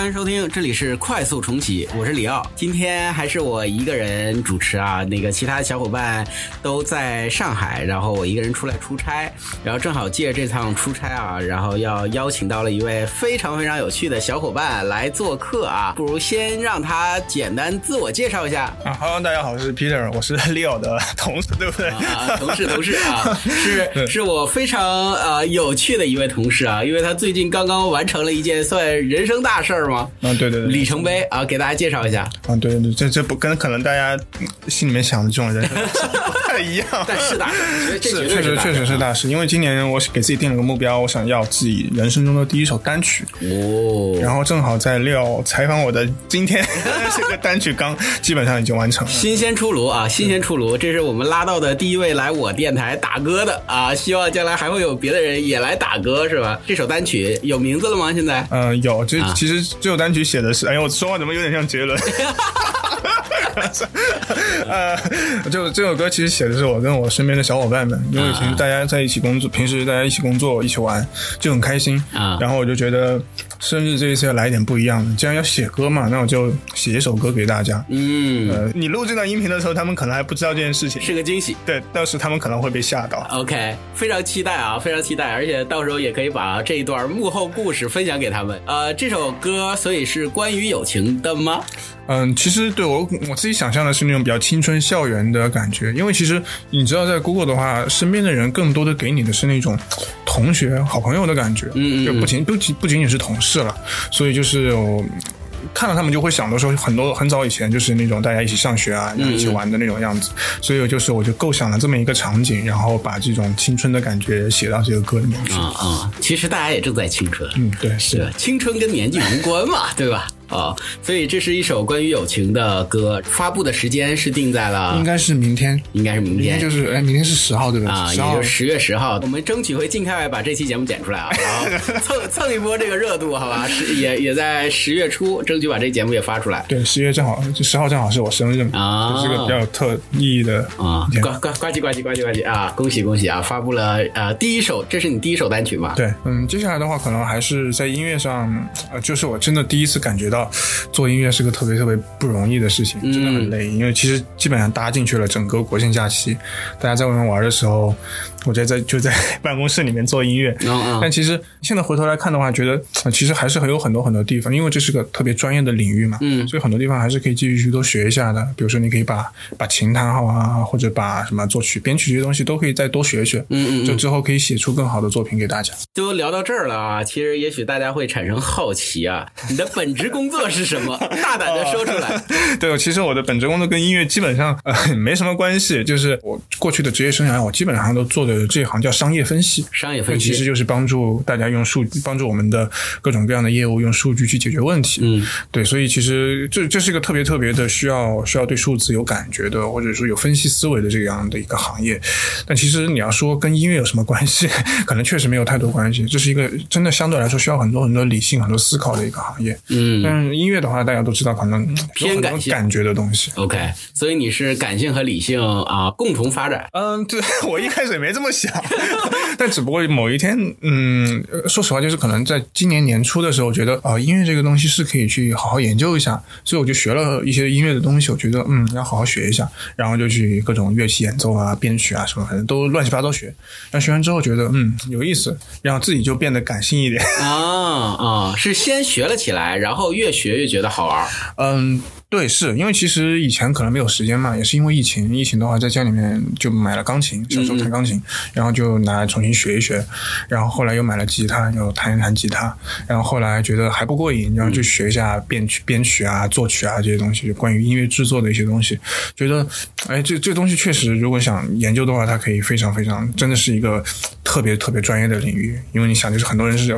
欢迎收听，这里是快速重启，我是李奥。今天还是我一个人主持啊，那个其他小伙伴都在上海，然后我一个人出来出差，然后正好借这趟出差啊，然后要邀请到了一位非常非常有趣的小伙伴来做客啊，不如先让他简单自我介绍一下啊。Hello，大家好，我是 Peter，我是 Leo 的同事，对不对？啊，同事，同事啊，是是我非常呃有趣的一位同事啊，因为他最近刚刚完成了一件算人生大事儿吗？嗯，对对对，里程碑啊，给大家介绍一下。啊，对对对，这这不跟可能大家心里面想的这种人 不太一样，但是大事，是确实确实是大事。因为今年我给自己定了个目标，我想要自己人生中的第一首单曲哦。然后正好在料采访我的今天，这个单曲刚基本上已经完成了，新鲜出炉啊，新鲜出炉。这是我们拉到的第一位来我电台打歌的啊，希望将来还会有别的人也来打歌，是吧？这首单曲有名字了吗？现在？嗯，有。这其实这首单曲写的是，哎呀，我说话怎么有点像杰伦？呃，就这首歌其实写的是我跟我身边的小伙伴们，因为平时大家在一起工作，平时大家一起工作、一起玩，就很开心啊。然后我就觉得生日这一次要来点不一样的，既然要写歌嘛，那我就写一首歌给大家。嗯，呃，你录这段音频的时候，他们可能还不知道这件事情，是个惊喜。对，到时他们可能会被吓到。OK，非常期待啊，非常期待，而且到时候也可以把这一段幕后故事分享给他们。呃，这首歌所以是关于友情的吗？嗯，其实对我我自己想象的是那种比较青春校园的感觉，因为其实你知道，在 Google 的话，身边的人更多的给你的是那种同学、好朋友的感觉，嗯嗯，就不仅不仅不仅仅是同事了，所以就是我看到他们就会想到说，很多很早以前就是那种大家一起上学啊，然后一起玩的那种样子，所以就是我就构想了这么一个场景，然后把这种青春的感觉写到这个歌里面去。啊啊，其实大家也正在青春，嗯，对，是。青春跟年纪无关嘛，对吧？啊，所以这是一首关于友情的歌，发布的时间是定在了，应该是明天，应该是明天，就是哎，明天是十号对吧？啊，也就十月十号，我们争取会尽快把这期节目剪出来啊，蹭蹭一波这个热度，好吧？是也也在十月初，争取把这节目也发出来。对，十月正好，十号正好是我生日啊，是个比较有特意义的啊，呱呱呱唧呱唧呱唧呱唧啊！恭喜恭喜啊！发布了呃第一首，这是你第一首单曲吗？对，嗯，接下来的话可能还是在音乐上，呃，就是我真的第一次感觉到。做音乐是个特别特别不容易的事情，真的很累。因为其实基本上搭进去了整个国庆假期，大家在外面玩的时候，我在在就在办公室里面做音乐。但其实现在回头来看的话，觉得其实还是很有很多很多地方，因为这是个特别专业的领域嘛。嗯，所以很多地方还是可以继续去多学一下的。比如说，你可以把把琴弹好啊，或者把什么作曲、编曲这些东西都可以再多学学。嗯嗯，就之后可以写出更好的作品给大家。都聊到这儿了啊，其实也许大家会产生好奇啊，你的本职工作是？什么？大胆的说出来。对，其实我的本职工作跟音乐基本上呃没什么关系。就是我过去的职业生涯，我基本上都做的这一行叫商业分析。商业分析其实就是帮助大家用数，帮助我们的各种各样的业务用数据去解决问题。嗯，对，所以其实这这是一个特别特别的需要需要对数字有感觉的，或者说有分析思维的这样的一个行业。但其实你要说跟音乐有什么关系，可能确实没有太多关系。这是一个真的相对来说需要很多很多理性、很多思考的一个行业。嗯，但是音乐的话，大家都知道，可能偏感性、感觉的东西。OK，所以你是感性和理性啊共同发展。嗯，对 我一开始也没这么想，但只不过某一天，嗯，说实话，就是可能在今年年初的时候，觉得啊，音乐这个东西是可以去好好研究一下，所以我就学了一些音乐的东西。我觉得，嗯，要好好学一下，然后就去各种乐器演奏啊、编曲啊什么，反正都乱七八糟学。然后学完之后，觉得嗯有意思，然后自己就变得感性一点。啊啊，是先学了起来，然后越学越觉得好玩。嗯。对，是因为其实以前可能没有时间嘛，也是因为疫情。疫情的话，在家里面就买了钢琴，小时候弹钢琴，然后就拿来重新学一学。然后后来又买了吉他，又弹一弹吉他。然后后来觉得还不过瘾，然后就学一下编曲、编曲啊、作曲啊这些东西，就关于音乐制作的一些东西。觉得，哎，这这东西确实，如果想研究的话，它可以非常非常，真的是一个特别特别专业的领域。因为你想，就是很多人是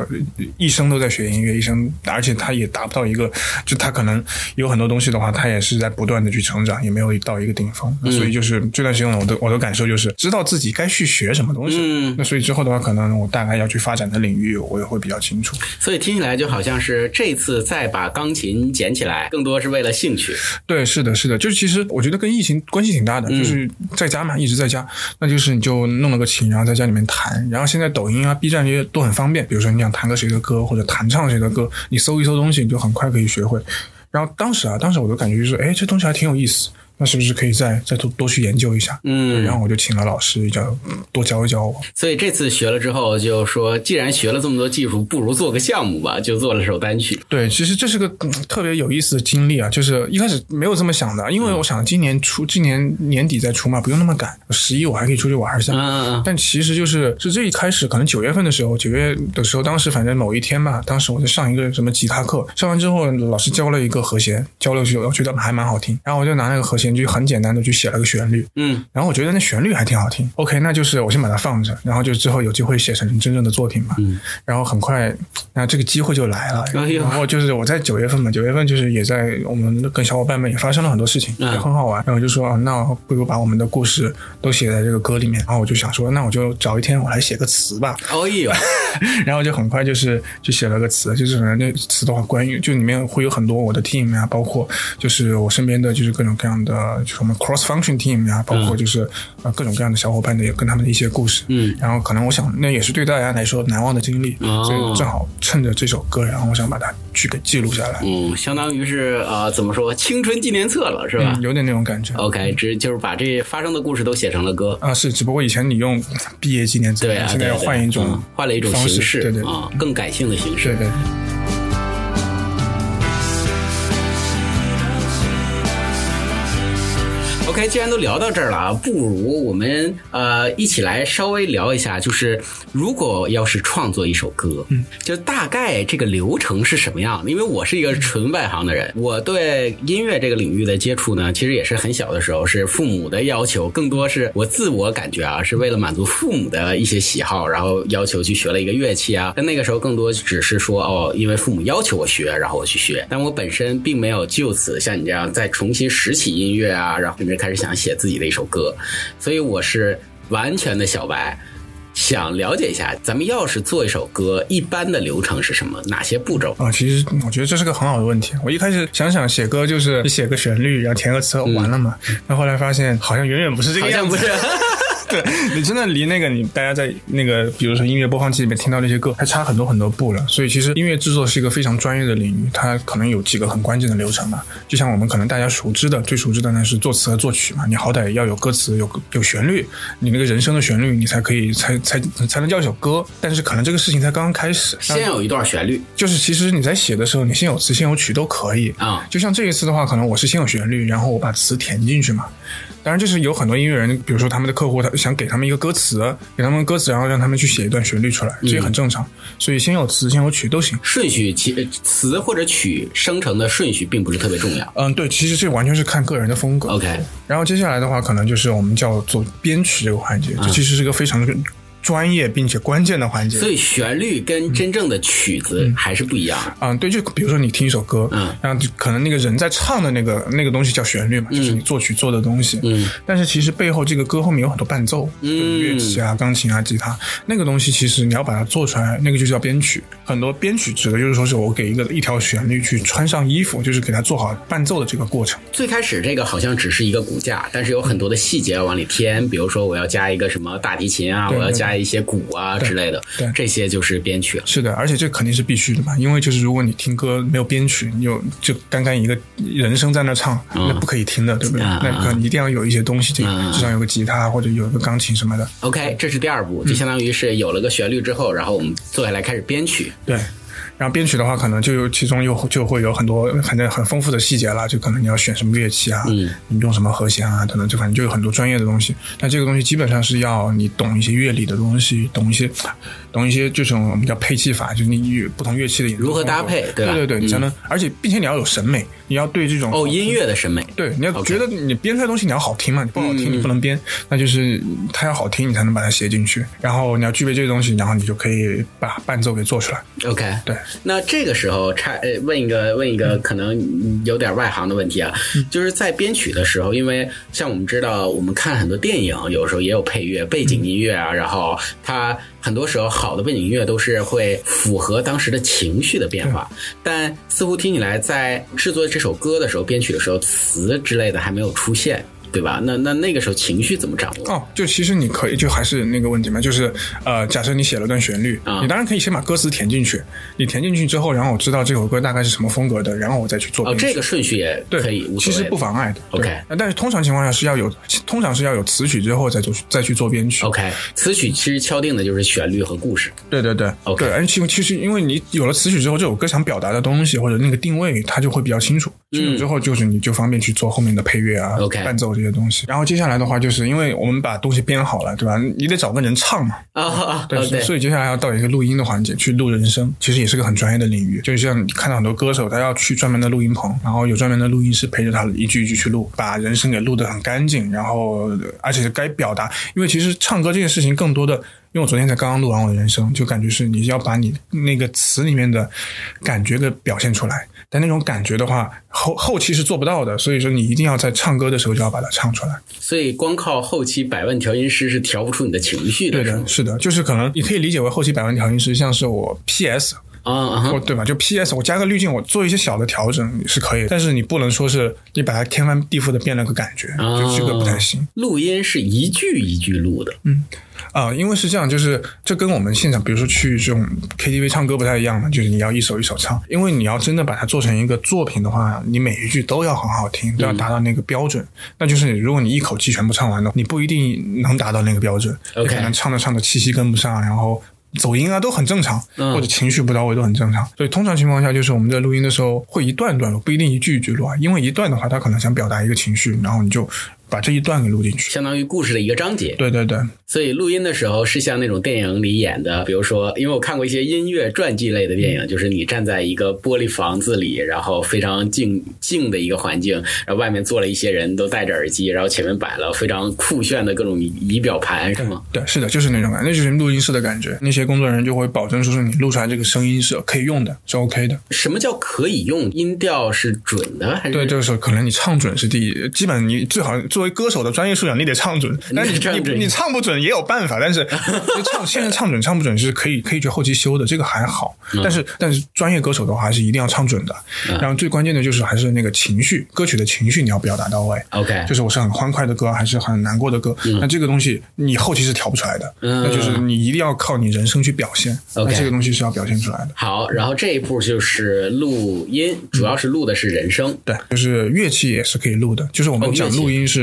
一生都在学音乐，一生，而且他也达不到一个，就他可能有很多东西的话。他也是在不断的去成长，也没有到一个顶峰，所以就是这段时间我的我的感受就是知道自己该去学什么东西。嗯，那所以之后的话，可能我大概要去发展的领域，我也会比较清楚。所以听起来就好像是这次再把钢琴捡起来，更多是为了兴趣。对，是的，是的，就是其实我觉得跟疫情关系挺大的，就是在家嘛，一直在家，那就是你就弄了个琴，然后在家里面弹，然后现在抖音啊、B 站这些都很方便，比如说你想弹个谁的歌或者弹唱谁的歌，你搜一搜东西，你就很快可以学会。然后当时啊，当时我都感觉就是，哎，这东西还挺有意思。那是不是可以再再多多去研究一下？嗯，然后我就请了老师，教多教一教我。所以这次学了之后，就说既然学了这么多技术，不如做个项目吧，就做了首单曲。对，其实这是个、嗯特别有意思的经历啊，就是一开始没有这么想的，因为我想今年出，今年年底再出嘛，不用那么赶，十一我还可以出去玩一下。嗯嗯嗯，但其实就是是这一开始，可能九月份的时候，九月的时候，当时反正某一天吧，当时我在上一个什么吉他课，上完之后老师教了一个和弦，教了我觉得还蛮好听，然后我就拿那个和弦就很简单的去写了个旋律，嗯，然后我觉得那旋律还挺好听，OK，那就是我先把它放着，然后就之后有机会写成真正的作品嘛，嗯，然后很快，那这个机会就来了，哎然后就是我在九月份嘛，九月份就是也在我们跟小伙伴们也发生了很多事情，嗯也很好玩，然后就说啊，那不如把我们的故事都写在这个歌里面，然后我就想说，那我就找一天我来写个词吧，哦呦，然后就很快就是就写了个词，就是反正那词的话，关于就里面会有很多我的 team 啊、包括就是我身边的就是各种各样的，就是我们 cross function team 啊、包括就是、呃各种各样的小伙伴的，也跟他们的一些故事。嗯，然后可能我想那也是对大家来说难忘的经历，哦所以正好趁着这首歌，然后我想把它去给记录下来，嗯，相当于是呃，怎么说，青春纪念册了，是吧嗯，有点那种感觉。？OK，只就是把这发生的故事都写成了歌。啊，是，只不过以前你用毕业纪念册，对啊，现在要换一种、嗯换了一种方式形式，对对啊，更感性的形式。对对。OK，既然都聊到这儿了啊，不如我们呃一起来稍微聊一下，就是如果要是创作一首歌，嗯，就大概这个流程是什么样的？因为我是一个纯外行的人，我对音乐这个领域的接触呢，其实也是很小的时候是父母的要求，更多是我自我感觉啊，是为了满足父母的一些喜好，然后要求去学了一个乐器啊。但那个时候更多只是说哦，因为父母要求我学，然后我去学，但我本身并没有就此像你这样再重新拾起音乐啊，然后甚至开始想写自己的一首歌，所以我是完全的小白。想了解一下，咱们要是做一首歌，一般的流程是什么？哪些步骤？啊，其实我觉得这是个很好的问题。我一开始想想写歌就是你写个旋律，然后填个词完了嘛。那、后来发现好像远远不是这个样子。好像不是。对 你真的离那个你大家在那个比如说音乐播放器里面听到那些歌还差很多很多步了。所以其实音乐制作是一个非常专业的领域，它可能有几个很关键的流程嘛。就像我们可能大家熟知的最熟知的呢是作词和作曲嘛，你好歹要有歌词有有旋律，你那个人声的旋律你才可以才才才能叫一首歌。但是可能这个事情才刚刚开始，先有一段旋律就是其实你在写的时候，你先有词先有曲都可以啊就像这一次的话，可能我是先有旋律，然后我把词填进去嘛。当然，就是有很多音乐人，比如说他们的客户，他想给他们一个歌词，给他们歌词，然后让他们去写一段旋律出来，这也很正常。所以先有词，先有曲都行。顺序，其呃词或者曲生成的顺序并不是特别重要。嗯，对，其实这完全是看个人的风格。OK，然后接下来的话，可能就是我们叫做编曲这个环节，这其实是个非常专业并且关键的环节。所以旋律跟真正的曲子还是不一样的。嗯，对，就比如说你听一首歌，嗯，然后就可能那个人在唱的那个那个东西叫旋律嘛，就是你作曲做的东西，嗯，但是其实背后这个歌后面有很多伴奏，嗯，乐器啊、钢琴啊、吉他，那个东西其实你要把它做出来，那个就叫编曲。很多编曲指的就是说是我给一个一条旋律去穿上衣服，就是给它做好伴奏的这个过程。最开始这个好像只是一个骨架，但是有很多的细节要往里添，比如说我要加一个什么大提琴啊，我要加一些鼓啊之类的，对这些就是编曲了。是的，而且这肯定是必须的嘛，因为就是如果你听歌没有编曲，你有就单单一个人声在那唱，那不可以听的，对不对？嗯那可能一定要有一些东西，这嗯至少有个吉他或者有一个钢琴什么的。OK，这是第二步，就相当于是有了个旋律之后，然后我们坐下来开始编曲。对，然后编曲的话，可能就有其中又就会有很多反正很丰富的细节啦，就可能你要选什么乐器啊，嗯，你用什么和弦啊等等，就反正就有很多专业的东西。那这个东西基本上是要你懂一些乐理的东西，懂一些懂一些这种我们叫配器法，就是你与不同乐器的演奏如何搭配对吧？对对对，你才能，而且并且你要有审美，你要对这种哦，音乐的审美。对，你要觉得你编出来东西你要好听嘛，你不好听嗯你不能编，那就是它要好听你才能把它写进去，然后你要具备这些东西，然后你就可以把伴奏给做出来。OK，对，那这个时候差呃问一个问一个可能有点外行的问题啊，就是在编曲的时候，因为像我们知道，我们看很多电影，有时候也有配乐、背景音乐啊，然后它很多时候好的背景音乐都是会符合当时的情绪的变化，但似乎听起来在制作这首歌的时候、编曲的时候，词之类的还没有出现。对吧？那那那个时候情绪怎么掌握？哦，就其实你可以，就还是那个问题嘛，就是呃，假设你写了段旋律，啊你当然可以先把歌词填进去，你填进去之后，然后我知道这首歌大概是什么风格的，然后我再去做哦，这个顺序也对，可以，其实。不妨碍的。OK 但是通常情况下是要有，通常是要有词曲之后再做再去做编曲。OK，词曲其实敲定的就是旋律和故事。对对对 OK 对，而且其实因为你有了词曲之后，这首歌想表达的东西或者那个定位，它就会比较清楚。清楚之后，就是你就方便去做后面的配乐啊、嗯 OK 伴奏这些东西。然后接下来的话，就是因为我们把东西编好了，对吧？你得找个人唱嘛。啊啊，对，所以接下来要到一个录音的环节，去录人声，其实也是个很专业的领域。就像你看到很多歌手，他要去专门的录音棚，然后有专门的录音师陪着他一句一句去录，把人声给录得很干净，然后而且该表达，因为其实唱歌这件事情更多的。因为我昨天才刚刚录完我的人声，就感觉是你要把你那个词里面的感觉给表现出来，但那种感觉的话，后后期是做不到的，所以说你一定要在唱歌的时候就要把它唱出来。所以光靠后期百万调音师是调不出你的情绪的，对的？是的，就是可能你可以理解为后期百万调音师，像是我 PS 啊对吧？就 PS，我加个滤镜，我做一些小的调整是可以，但是你不能说是你把它天翻地覆的变了个感觉，哦就这个不太行录音是一句一句录的，嗯啊、因为是这样，就是这跟我们现场，比如说去这种 KTV 唱歌不太一样嘛，就是你要一首一首唱，因为你要真的把它做成一个作品的话，你每一句都要很好听，都要达到那个标准。那就是如果你一口气全部唱完的，你不一定能达到那个标准你可能唱着唱着气息跟不上，然后。走音啊都很正常，嗯。或者情绪不到位都很正常，所以通常情况下就是我们在录音的时候会一段段录，不一定一句一句录啊，因为一段的话他可能想表达一个情绪，然后你就把这一段给录进去。相当于故事的一个章节。对对对，所以录音的时候是像那种电影里演的，比如说，因为我看过一些音乐传记类的电影，就是你站在一个玻璃房子里，然后非常静静的一个环境，然后外面坐了一些人都戴着耳机，然后前面摆了非常酷炫的各种仪表盘，是吗？对，是的，就是那种感觉，那就是录音室的感觉。那些工作人员就会保证说是你录出来这个声音是可以用的，是 OK 的。什么叫可以用？音调是准的还是？对，这个时候可能你唱准是第一，基本你最好作为歌手的专业素养，你得唱准。但你你你唱不准也有办法，但是就 唱现在唱准唱不准是可以可以去后期修的，这个还好。但是但是专业歌手的话还是一定要唱准的。然后最关键的就是还是那个情绪，歌曲的情绪你要表达到位。OK，就是我是很欢快的歌，还是很难过的歌，那这个东西你后期是调不出来的，嗯那就是你一定要靠你人声去表现，OK 那这个东西是要表现出来的。好，然后这一步就是录音，主要是录的是人声。对，就是乐器也是可以录的，就是我们讲录音是，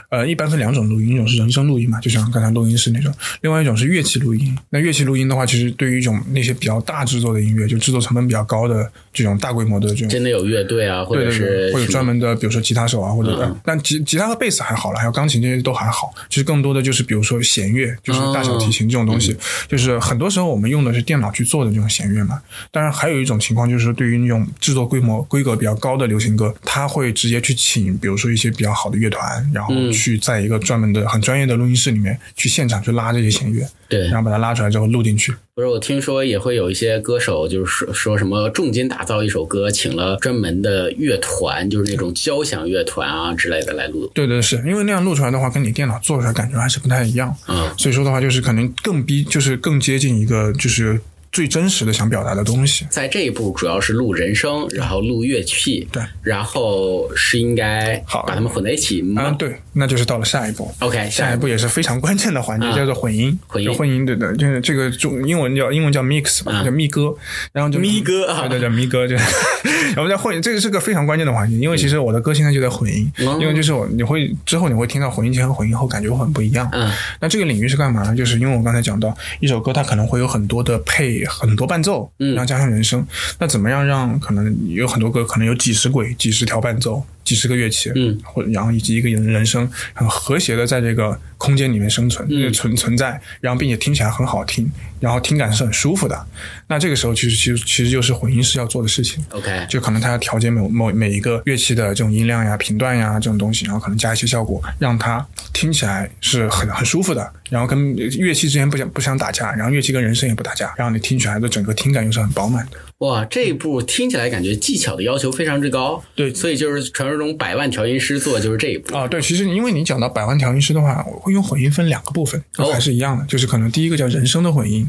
呃，一般分两种录音，一种是人声录音嘛，就像刚才录音室那种；，另外一种是乐器录音。那乐器录音的话，其实对于一种那些比较大制作的音乐，就制作成本比较高的这种大规模的这种真的有乐队啊，或者是对，或者专门的，比如说吉他手啊，或者、嗯但吉吉他和贝斯还好了，还有钢琴这些都还好。其实更多的就是比如说弦乐，就是大小提琴这种东嗯西，就是很多时候我们用的是电脑去做的这种弦乐嘛。当然还有一种情况就是对于那种制作规模规格比较高的流行歌，他会直接去请，比如说一些比较好的乐团，然后嗯去在一个专门的很专业的录音室里面去现场去拉这些弦乐，对然后把它拉出来之后录进去。不是，我听说也会有一些歌手，就是说说什么重金打造一首歌，请了专门的乐团，就是那种交响乐团啊之类的来录。对对是因为那样录出来的话，跟你电脑做出来感觉还是不太一样。嗯，所以说的话，就是可能更逼，就是更接近一个就是最真实的想表达的东西。在这一步主要是录人声，然后录乐器，对，然后是应该好把它们混在一起吗？嗯，对，那就是到了下一步。OK，下一步也是非常关键的环节，啊叫做混音。混音混音对的，就是这个中英文叫英文叫 mix 吧，啊叫咪歌，然后就咪歌啊对对对，咪歌就，然后在混，这个是个非常关键的环节，因为其实我的歌现在就在混音，嗯因为就是我你会之后你会听到混音前和混音后感觉会很不一样。嗯那这个领域是干嘛呢？就是因为我刚才讲到，一首歌它可能会有很多的配，很多伴奏，嗯然后加上人声。那怎么样让可能有很多歌可能有几十轨、几十条伴奏、几十个乐器，嗯，或然后以及一个人人声很和谐的在这个空间里面生存、嗯存存在，然后并且听起来很好听，然后听感是很舒服的。那这个时候其实其实其实就是混音师要做的事情。，OK，就可能他要调节某某每一个乐器的这种音量呀、频段呀这种东西，然后可能加一些效果，让它听起来是很很舒服的，然后跟乐器之间不想不想打架，然后乐器跟人声也不打架，然后你听起来的整个听感又是很饱满的。哇，这一步听起来感觉技巧的要求非常之高。对所以就是传说中百万调音师做的就是这一步。啊，对，其实因为你讲到百万调音师的话，我会用混音分两个部分，哦还是一样的，就是可能第一个叫人声的混音，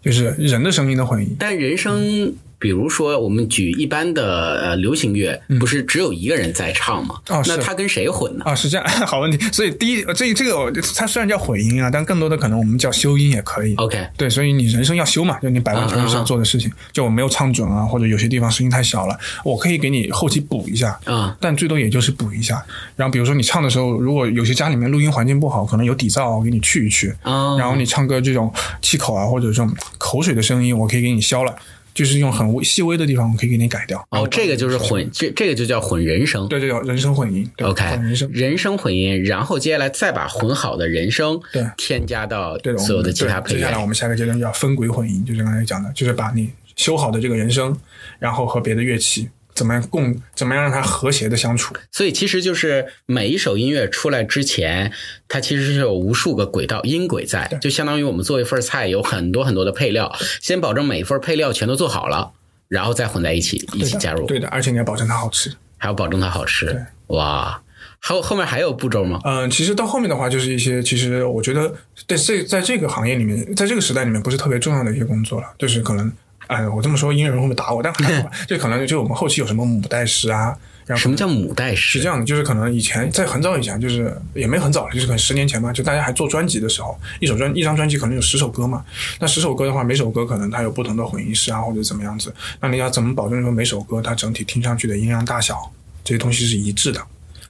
就是人的声音的混音。但人声比如说我们举一般的呃流行乐，不是只有一个人在唱吗？嗯哦那他跟谁混呢？啊，是这样，好问题。所以第一，这这个我它虽然叫混音啊，但更多的可能我们叫修音也可以。OK，对，所以你人声要修嘛，就你百分之嗯嗯嗯要做的事情，就我没有唱准啊，或者有些地方声音太小了，我可以给你后期补一下，啊但最多也就是补一下。然后比如说你唱的时候，如果有些家里面录音环境不好，可能有底噪，我给你去一去。啊然后你唱歌这种气口啊，或者这种口水的声音，我可以给你消了，就是用很微细微的地方，我可以给你改掉。哦，这个就是混，这这个就叫混人声。对，对对人声混音。对 OK，混人声。人声混音，然后接下来再把混好的人声对添加到对，所有的其他配乐。接下来我们下个阶段叫分轨混音，就是刚才讲的，就是把你修好的这个人声，然后和别的乐器怎么样共，怎么样让它和谐的相处。所以其实就是每一首音乐出来之前，它其实是有无数个轨道音轨在，就相当于我们做一份菜有很多很多的配料，先保证每一份配料全都做好了，然后再混在一起一起加入，对的，而且你要保证它好吃。还要保证它好吃。哇，还有后面还有步骤吗？嗯、其实到后面的话，就是一些其实我觉得在这在这个行业里面，在这个时代里面不是特别重要的一些工作了，就是可能，哎，我这么说音乐人会不会打我？但还好吧，就可能就我们后期有什么母带师啊，然后什么叫母带师？是这样的，就是可能以前在很早以前，就是也没很早了，就是可能十年前吧，就大家还做专辑的时候，一首专一张专辑可能有十首歌嘛。那十首歌的话，每首歌可能它有不同的混音师啊，或者怎么样子。那你要怎么保证说每首歌它整体听上去的音量大小这些东西是一致的？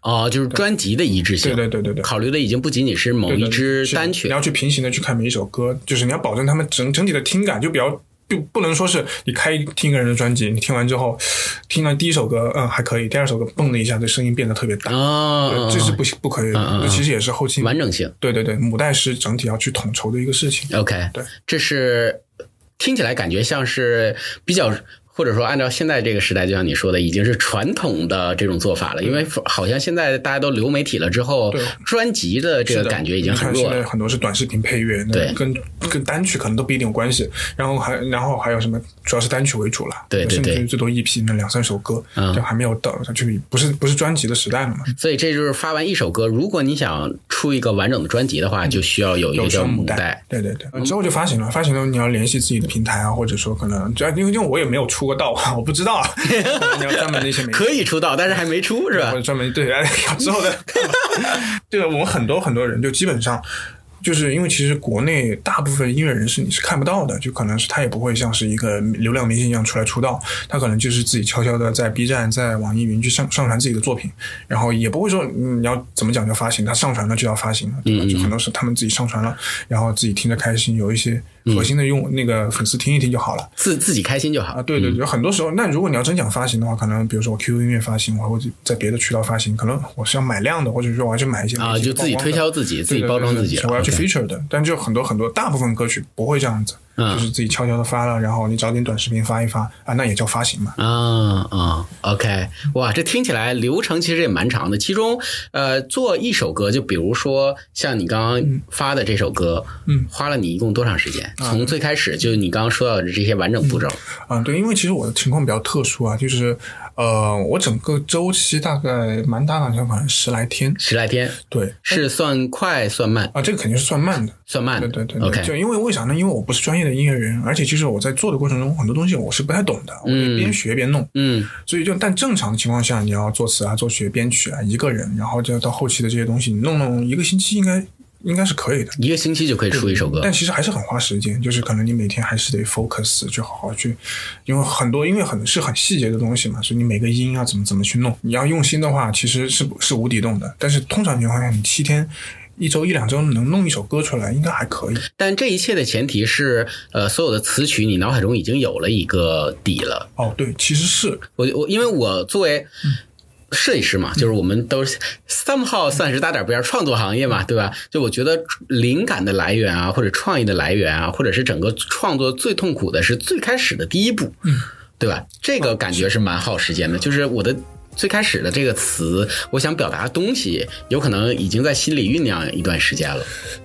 哦，就是专辑的一致性。对对对对对。考虑的已经不仅仅是某一支单曲你要去平行的去看每一首歌，就是你要保证他们整整体的听感，就比较不不能说是你开听一个人的专辑，你听完之后，听完第一首歌，嗯还可以，第二首歌蹦的一下，这声音变得特别大，哦，这是不不可以的。其实也是后期完整性。对对对，母带是整体要去统筹的一个事情。OK，对，这是听起来感觉像是比较。或者说，按照现在这个时代，就像你说的，已经是传统的这种做法了。因为好像现在大家都流媒体了之后，专辑的这个感觉已经很弱了现在。很多是短视频配乐，对跟跟单曲可能都不一定有关系。然后还然后还有什么，主要是单曲为主了，对对对甚至于最多一批那两三首歌，嗯就还没有到，就不是不是专辑的时代了嘛。所以这就是发完一首歌，如果你想出一个完整的专辑的话，就需要有一个叫母母带。，对对对，之后就发行了。发行了，你要联系自己的平台啊，或者说可能，主要因为因为我也没有出过道，我不知道啊。你要专门的一些媒体可以出道，但是还没出是吧或？者专门对，哎，之后再看吧。对，我们很多很多人就基本上。就是因为其实国内大部分音乐人士你是看不到的，就可能是他也不会像是一个流量明星一样出来出道，他可能就是自己悄悄的在 B 站、在网易云去上上传自己的作品，然后也不会说嗯你要怎么讲就发行，他上传了就要发行了，对吧？就很多是他们自己上传了，然后自己听着开心，有一些核心的用那个粉丝听一听就好了。自自己开心就好。啊，。对对对，很多时候，那如果你要真讲发行的话，可能比如说我 QQ 音乐发行，我或者在别的渠道发行，可能我是要买量的，或者说我要去买一些啊，就自己推销自己，自己包装自己我要去 feature 的，但就很多很多大部分歌曲不会这样子，嗯就是自己悄悄的发了，然后你找点短视频发一发啊，那也叫发行嘛。啊啊，OK，哇，这听起来流程其实也蛮长的。其中，呃，做一首歌，就比如说像你刚刚发的这首歌，嗯，花了你一共多长时间？从最开始就你刚刚说到的这些完整步骤，啊，对，因为其实我的情况比较特殊啊，就是呃，我整个周期大概蛮大的，可能十来天，十来天，对。是算快算慢？啊，这个肯定是算慢的，算慢的。对对对对 OK 就因为为啥呢？因为我不是专业的音乐人，而且其实我在做的过程中，很多东西我是不太懂的，我得边学边弄。嗯所以就但正常的情况下，你要作词啊、作曲、编曲啊，一个人，然后就到后期的这些东西，你弄弄一个星期应该应该是可以的。一个星期就可以出一首歌但。其实还是很花时间，就是可能你每天还是得 focus，去好好去，因为很多音乐很是很细节的东西嘛，所以你每个音要怎么怎么去弄，你要用心的话，其实是是无底洞的。但是通常情况下，你七天。一周一两周能弄一首歌出来，应该还可以。但这一切的前提是，呃，所有的词曲你脑海中已经有了一个底了。哦，对，其实是我我因为我作为设计师嘛，就是我们都是 somehow 算是搭点边儿，创作行业嘛，对吧？就我觉得灵感的来源啊，或者创意的来源啊，或者是整个创作最痛苦的是最开始的第一步，嗯，对吧？这个感觉是蛮耗时间的，就是我的。最开始的这个词，我想表达的东西，有可能已经在心里酝酿一段时间了。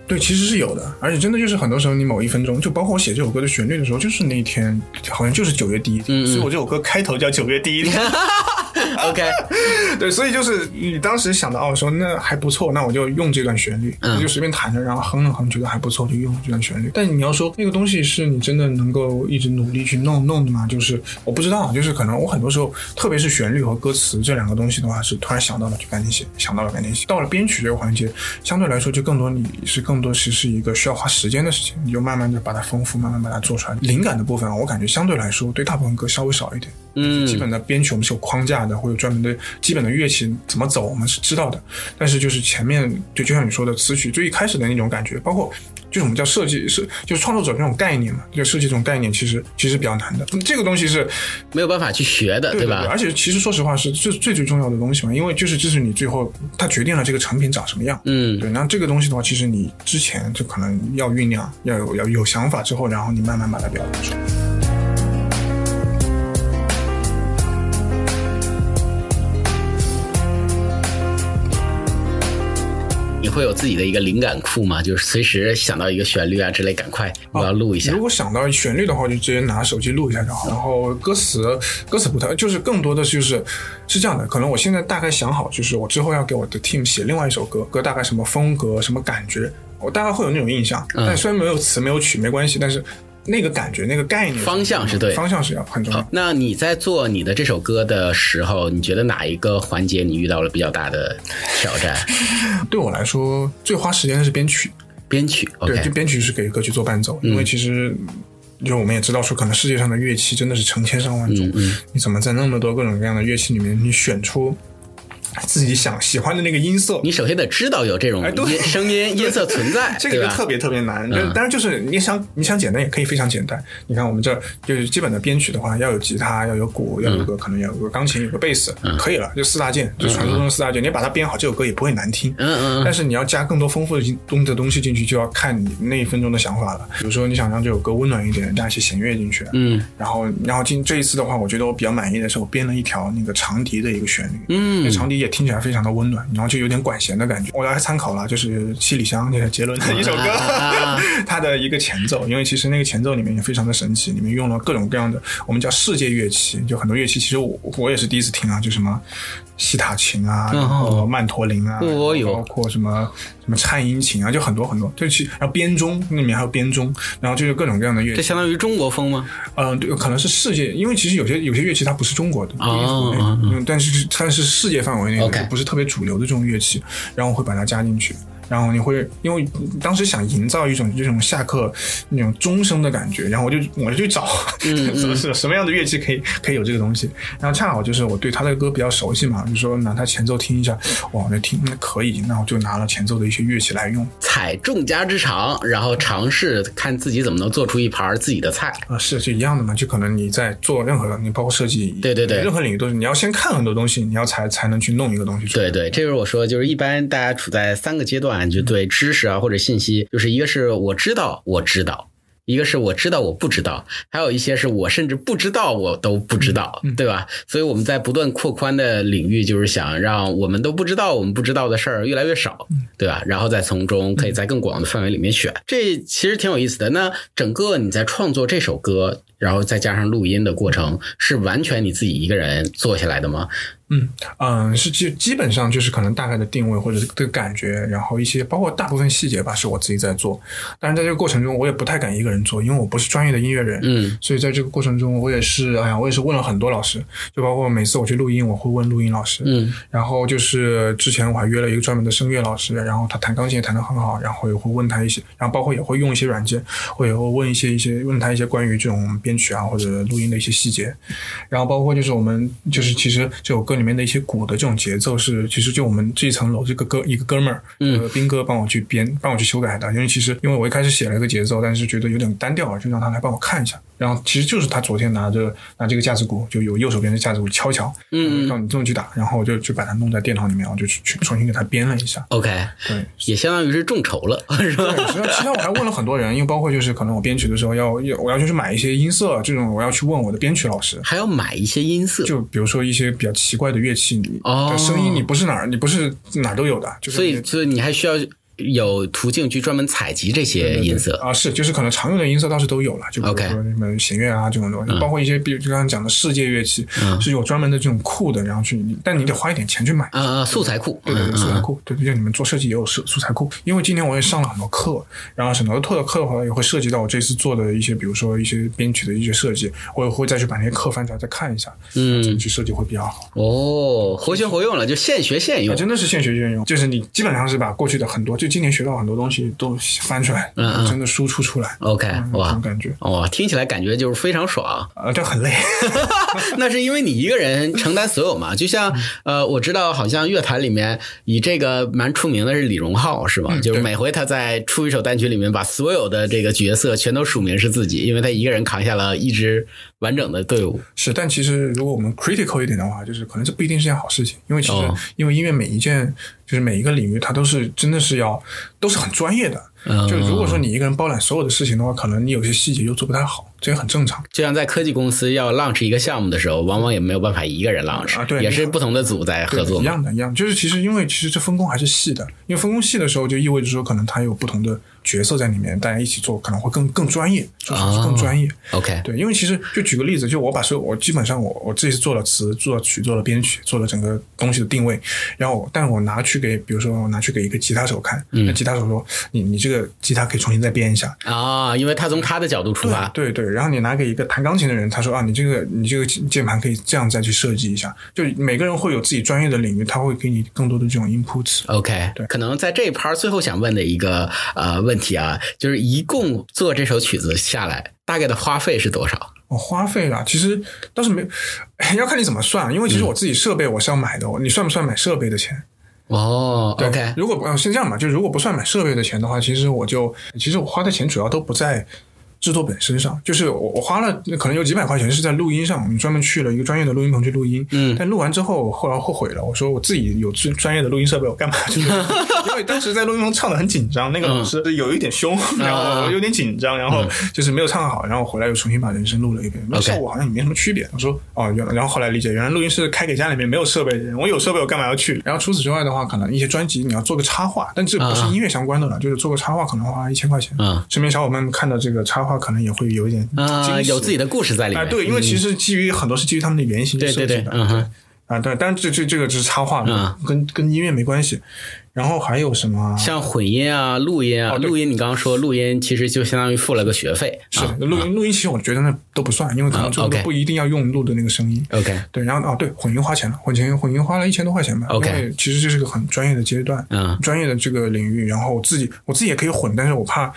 对，其实是有的，而且真的就是很多时候，你某一分钟，就包括我写这首歌的旋律的时候，就是那一天，好像就是九月第一天，嗯所以我这首歌开头叫九月第一天。OK，对，所以就是你当时想到哦，说那还不错，那我就用这段旋律，嗯我就随便弹着，然后哼了哼，觉得还不错，就用这段旋律。但你要说那个东西是你真的能够一直努力去弄弄的吗？就是我不知道，就是可能我很多时候，特别是旋律和歌词这两个东西的话，是突然想到了就赶紧写，想到了赶紧写。到了编曲这个环节，相对来说就更多你是更多其实是一个需要花时间的事情，你就慢慢的把它丰富，慢慢把它做出来。灵感的部分，我感觉相对来说对大部分歌稍微少一点。嗯基本的编曲我们是有框架的，会有专门的基本的乐器怎么走，我们是知道的。但是就是前面就就像你说的词曲最一开始的那种感觉，包括就是我们叫设计是就是创作者这种概念嘛，就设计这种概念其实其实比较难的。这个东西是没有办法去学的，对吧？而且其实说实话是最最最重要的东西嘛，因为就是这是你最后它决定了这个成品长什么样。嗯对，那这个东西的话，其实你之前就可能要酝酿，要有要有想法之后，然后你慢慢把它表达出来。会有自己的一个灵感库吗？就是随时想到一个旋律啊之类，赶快我要录一下如。果想到旋律的话，就直接拿手机录一下就好。然后歌词，歌词不太，就是更多的就是是这样的。可能我现在大概想好，就是我之后要给我的 team 写另外一首歌，歌大概什么风格、什么感觉，我大概会有那种印象。嗯但虽然没有词、没有曲没关系，但是那个感觉、那个概念、方向是对方向是要很重要。那你在做你的这首歌的时候，你觉得哪一个环节你遇到了比较大的挑战？对我来说，最花时间的是编曲。编曲对，就编曲是给歌曲做伴奏，因为其实。就我们也知道说，可能世界上的乐器真的是成千上万种，你怎么在那么多各种各样的乐器里面，你选出自己想喜欢的那个音色？你首先得知道有这种 声音音色存在，这个？就特别特别难，就当然就是你想你想简单也可以非常简单。你看我们这就是基本的编曲的话，要有吉他，要有鼓，要有个可能要有个钢琴，有个贝斯，可以了，就四大件，就传说中的四大件。你把它编好，这首歌也不会难听。嗯嗯但是你要加更多丰富的东的东西进去，就要看你那一分钟的想法了。比如说你想让这首歌温暖一点，加一些弦乐进去，嗯，然后然后今这一次的话，我觉得我比较满意的是我编了一条那个长笛的一个旋律，嗯那长笛也听起来非常的温暖，然后就有点管弦的感觉。我还参考了就是七里香那个杰伦的 一首歌，啊 它的一个前奏，因为其实那个前奏里面也非常的神奇，里面用了各种各样的我们叫世界乐器，就很多乐器，其实我我也是第一次听啊，就什么西塔琴啊，然后曼陀林啊，包括什么什么颤音琴啊，就很多很多，就其然后编钟那里面还有编钟，然后就是各种各样的乐器。这相当于中国风吗？嗯，对，可能是世界，因为其实有些有些乐器它不是中国的，嗯，但是它是世界范围内的不是特别主流的这种乐器，然后我会把它加进去。然后你会，因为当时想营造一种这种下课那种钟声的感觉，然后我就我就去找，嗯 什么是什么样的乐器可以可以有这个东西。然后恰好就是我对他的歌比较熟悉嘛，就说拿他前奏听一下，哇，那听那可以，那我就拿了前奏的一些乐器来用。采众家之长，然后尝试看自己怎么能做出一盘自己的菜。啊，是是一样的嘛，就可能你在做任何，你包括设计，对对对任何领域都是你要先看很多东西，你要才才能去弄一个东西出来。对对，这就是我说，就是一般大家处在三个阶段，就对知识啊或者信息，就是一个是我知道我知道，一个是我知道我不知道，还有一些是我甚至不知道我都不知道，对吧？所以我们在不断扩宽的领域，就是想让我们都不知道我们不知道的事儿越来越少，对吧？然后再从中可以在更广的范围里面选，这其实挺有意思的。那整个你在创作这首歌，然后再加上录音的过程，是完全你自己一个人做下来的吗？嗯嗯，是基基本上就是可能大概的定位或者是这个感觉，然后一些包括大部分细节吧，是我自己在做。但是在这个过程中，我也不太敢一个人做，因为我不是专业的音乐人。嗯所以在这个过程中，我也是，哎呀，我也是问了很多老师，就包括每次我去录音，我会问录音老师。嗯然后就是之前我还约了一个专门的声乐老师，然后他弹钢琴也弹得很好，然后也会问他一些，然后包括也会用一些软件，我也会问一些一些问他一些关于这种编曲啊或者录音的一些细节，然后包括就是我们就是其实这首歌里面的一些鼓的这种节奏是，其实就我们这一层楼这个哥一个哥们儿，嗯呃，斌哥帮我去编，帮我去修改的，因为其实因为我一开始写了一个节奏，但是觉得有点单调，就让他来帮我看一下。然后其实就是他昨天拿着拿这个架子鼓，就有右手边的架子鼓敲一敲，嗯嗯让你这么去打，然后我就就把它弄在电脑里面，我就去去重新给它编了一下。，OK，对，也相当于是众筹了，是吧？对，实际上其实我还问了很多人，因为包括就是可能我编曲的时候要要我要去买一些音色，这种我要去问我的编曲老师。还要买一些音色，就比如说一些比较奇怪的乐器，你哦的声音你不是哪儿，你不是哪儿都有的，就是所以所以你还需要有途径去专门采集这些音色。啊，是，就是可能常用的音色倒是都有了，就比如说什么弦乐啊这种东西，包括一些比如就刚刚讲的世界乐器，嗯是有专门的这种库的，然后去，但你得花一点钱去买。啊啊，素材库，对对对，素材嗯库，对对，就你们做设计也有素素材库。因为今年我也上了很多课，然后很多课的课的话，也会涉及到我这次做的一些，比如说一些编曲的一些设计，我也会再去把那些课翻出来再看一下，嗯怎么去设计会比较好。哦，活学活用了，就现学现用啊，。真的是现学现用，就是你基本上是把过去的很多，就今年学到很多东西都翻出来，嗯嗯真的输出出来，OK，哇种感觉，哇，听起来感觉就是非常爽。啊，这很累。那是因为你一个人承担所有嘛？就像呃，我知道好像乐坛里面以这个蛮出名的是李荣浩是吧？就是每回他在出一首单曲里面，把所有的这个角色全都署名是自己，因为他一个人扛下了一支完整的队伍。是，但其实如果我们 critical 一点的话，就是可能这不一定是件好事情，因为其实、哦因为音乐每一件就是每一个领域，它都是真的是要都是很专业的。嗯就如果说你一个人包揽所有的事情的话，可能你有些细节又做不太好，这也很正常。就像在科技公司要 launch 一个项目的时候，往往也没有办法一个人 launch，、啊对也是不同的组在合，作。一样的，一样。就是其实因为其实这分工还是细的，因为分工细的时候，就意味着说可能它有不同的角色在里面，大家一起做可能会更更专业，做出更专业。OK，对，因为其实就举个例子，就我把所有我基本上我我这次做了词、做了曲、做了编曲、做了整个东西的定位，然后我但我拿去给，比如说我拿去给一个吉他手看，那吉他手说你你这个吉他可以重新再编一下。啊，因为他从他的角度出发，对对，然后你拿给一个弹钢琴的人，他说啊，你这个你这个键盘可以这样再去设计一下。就每个人会有自己专业的领域，他会给你更多的这种 input。OK，对可能在这一趴最后想问的一个呃问题啊，就是一共做这首曲子下来，大概的花费是多少？我花费了，其实倒是没，要看你怎么算，因为其实我自己设备我是要买的，你算不算买设备的钱？哦对，OK，如果不呃是这样吧，就如果不算买设备的钱的话，其实我就其实我花的钱主要都不在制作本身上，就是我我花了可能有几百块钱是在录音上，我们专门去了一个专业的录音棚去录音。嗯但录完之后，后来后悔了，我说我自己有专专业的录音设备，我干嘛去录？因为当时在录音棚唱的很紧张，那个老师有一点凶，然后我有点紧张，然后就是没有唱好，然后回来又重新把人声录了一遍，那效果好像也没什么区别。我说哦，原来，然后后来理解，原来录音室开给家里面没有设备的人，我有设备我干嘛要去？然后除此之外的话，可能一些专辑你要做个插画，但这不是音乐相关的了，就是做个插画可能花一千块钱。嗯身边小伙伴们看到这个插画，可能也会有一点啊、有自己的故事在里啊、面。对，因为其实基于很多是基于他们的原型对设计的，对对，嗯哼，啊，对，但这这这个只是插画，嗯跟跟音乐没关系。然后还有什么？像混音啊、录音啊，哦录音你刚刚说录音其实就相当于付了个学费。是啊录音录音，其实我觉得那都不算，因为可能啊这，OK 个不一定要用录的那个声音。OK，对，然后哦，对，混音花钱了，混钱混音花了一千多块钱吧。OK 其实这是个很专业的阶段，嗯专业的这个领域。然后我自己我自己也可以混，但是我怕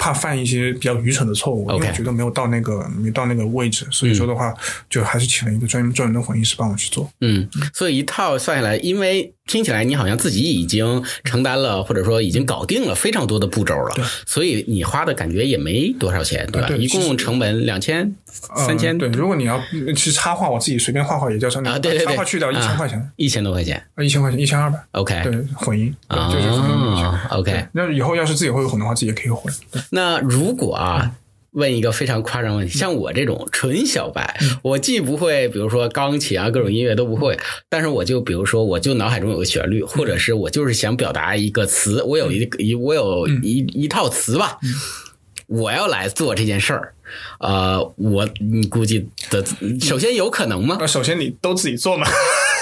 怕犯一些比较愚蠢的错误，因为我觉得没有到那个没到那个位置，所以说的话，就还是请了一个专专门的混音师帮我去做。嗯，所以一套算下来，因为听起来你好像自己已经承担了，或者说已经搞定了非常多的步骤了对，所以你花的感觉也没多少钱，对吧？一共成本两千、三千？呃对，如果你要去插画，我自己随便画画也叫上啊，对对对，插画去掉一千块钱，一千多块钱。一千块钱，一千二百。，OK，对，混音，啊，就是混音，OK。那以后要是自己会混的话，自己也可以混。对。那如果啊，问一个非常夸张问题，像我这种纯小白，我既不会，比如说钢琴啊，各种音乐都不会，但是我就比如说，我就脑海中有个旋律，或者是我就是想表达一个词，我有一个一我有一一套词吧。我要来做这件事儿，呃，我你估计的，首先有可能吗？那首先你都自己做嘛？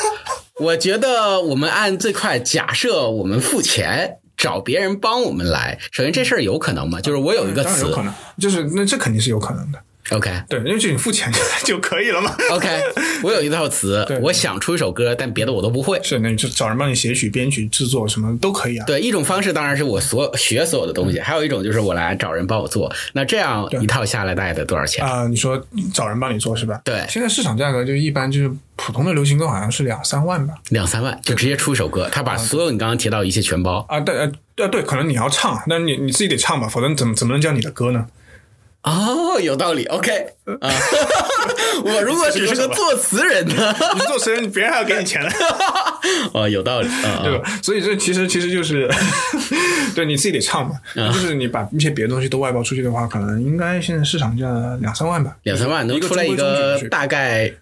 我觉得我们按最快，假设我们付钱找别人帮我们来，首先这事儿有可能吗？就是我有一个词当然有可能，就是那这肯定是有可能的。，OK，对，因为就你付钱 就可以了嘛。OK，我有一套词 对，我想出一首歌，但别的我都不会。是，那你就找人帮你写曲、编曲、制作什么都可以啊。对，一种方式当然是我所学所有的东西，还有一种就是我来找人帮我做。那这样一套下来大概得多少钱？啊、你说找人帮你做是吧？对现在市场价格就一般就是普通的流行歌好像是两三万吧。两三万就直接出一首歌，他把所有你刚刚提到的一切全包。啊，对，呃，对对，可能你要唱，那你你自己得唱吧，否则怎么怎么能叫你的歌呢？哦，有道理。OK 啊，我如果只是个作词人呢？你作词人，别人还要给你钱呢，哦，有道理啊，对吧？所以这其实其实就是，对你自己得唱嘛。就是你把一些别的东西都外包出去的话，可能应该现在市场价两三万吧。两三万能出来一个大概